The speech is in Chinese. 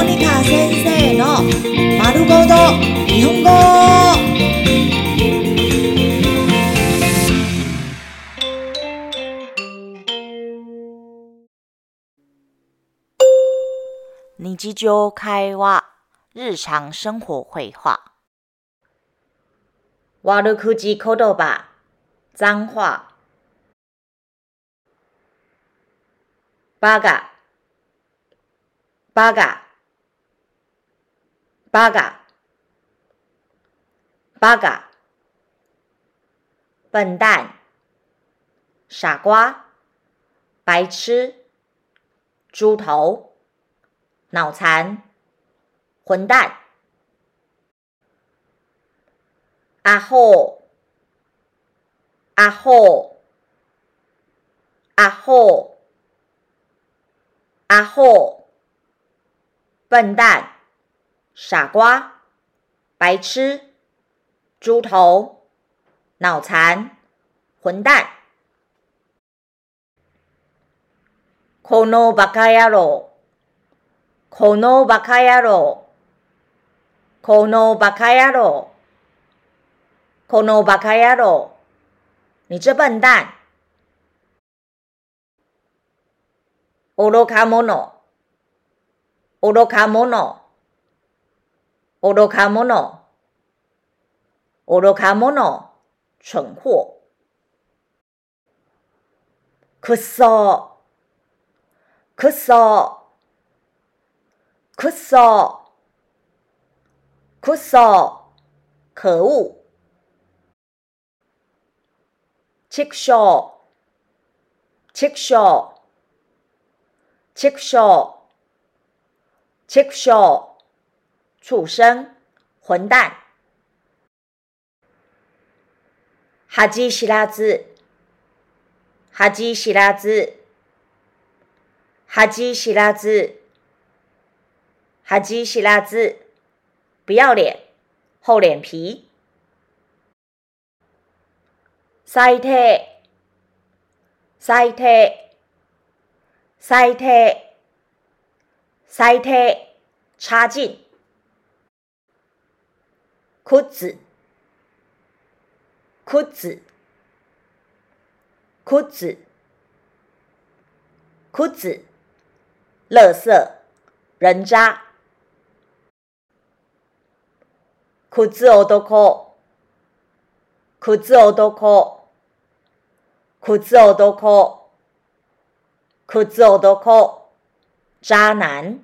モニカ先生の丸ごと日本語。日常会話、日常生活会話。悪口言葉、脏話。バカ、バカ、 バカ、バカ。笨蛋、傻瓜、白痴、豬頭、腦殘、混蛋。阿虎，阿虎，阿虎，阿虎，笨蛋， 傻瓜，白痴，豬頭，腦殘，混蛋。このバカ野郎，このバカ野郎，このバカ野郎。このバカ野郎，你这笨蛋！愚か者，愚か者， 오로가모노. 오로가모노 蠢货 그써 그써 그써 그써 거우. 직쇼. 직쇼. 직쇼. 직쇼. 畜生，混蛋！哈基希拉兹，哈基希拉兹，哈基希拉兹，哈基希拉兹，不要脸，厚脸皮！最低，最低，最低，最低，差劲。裤子，裤子，裤子，裤子垃圾。人渣。こつ男。こつ男。こ裤子こつ男。渣男。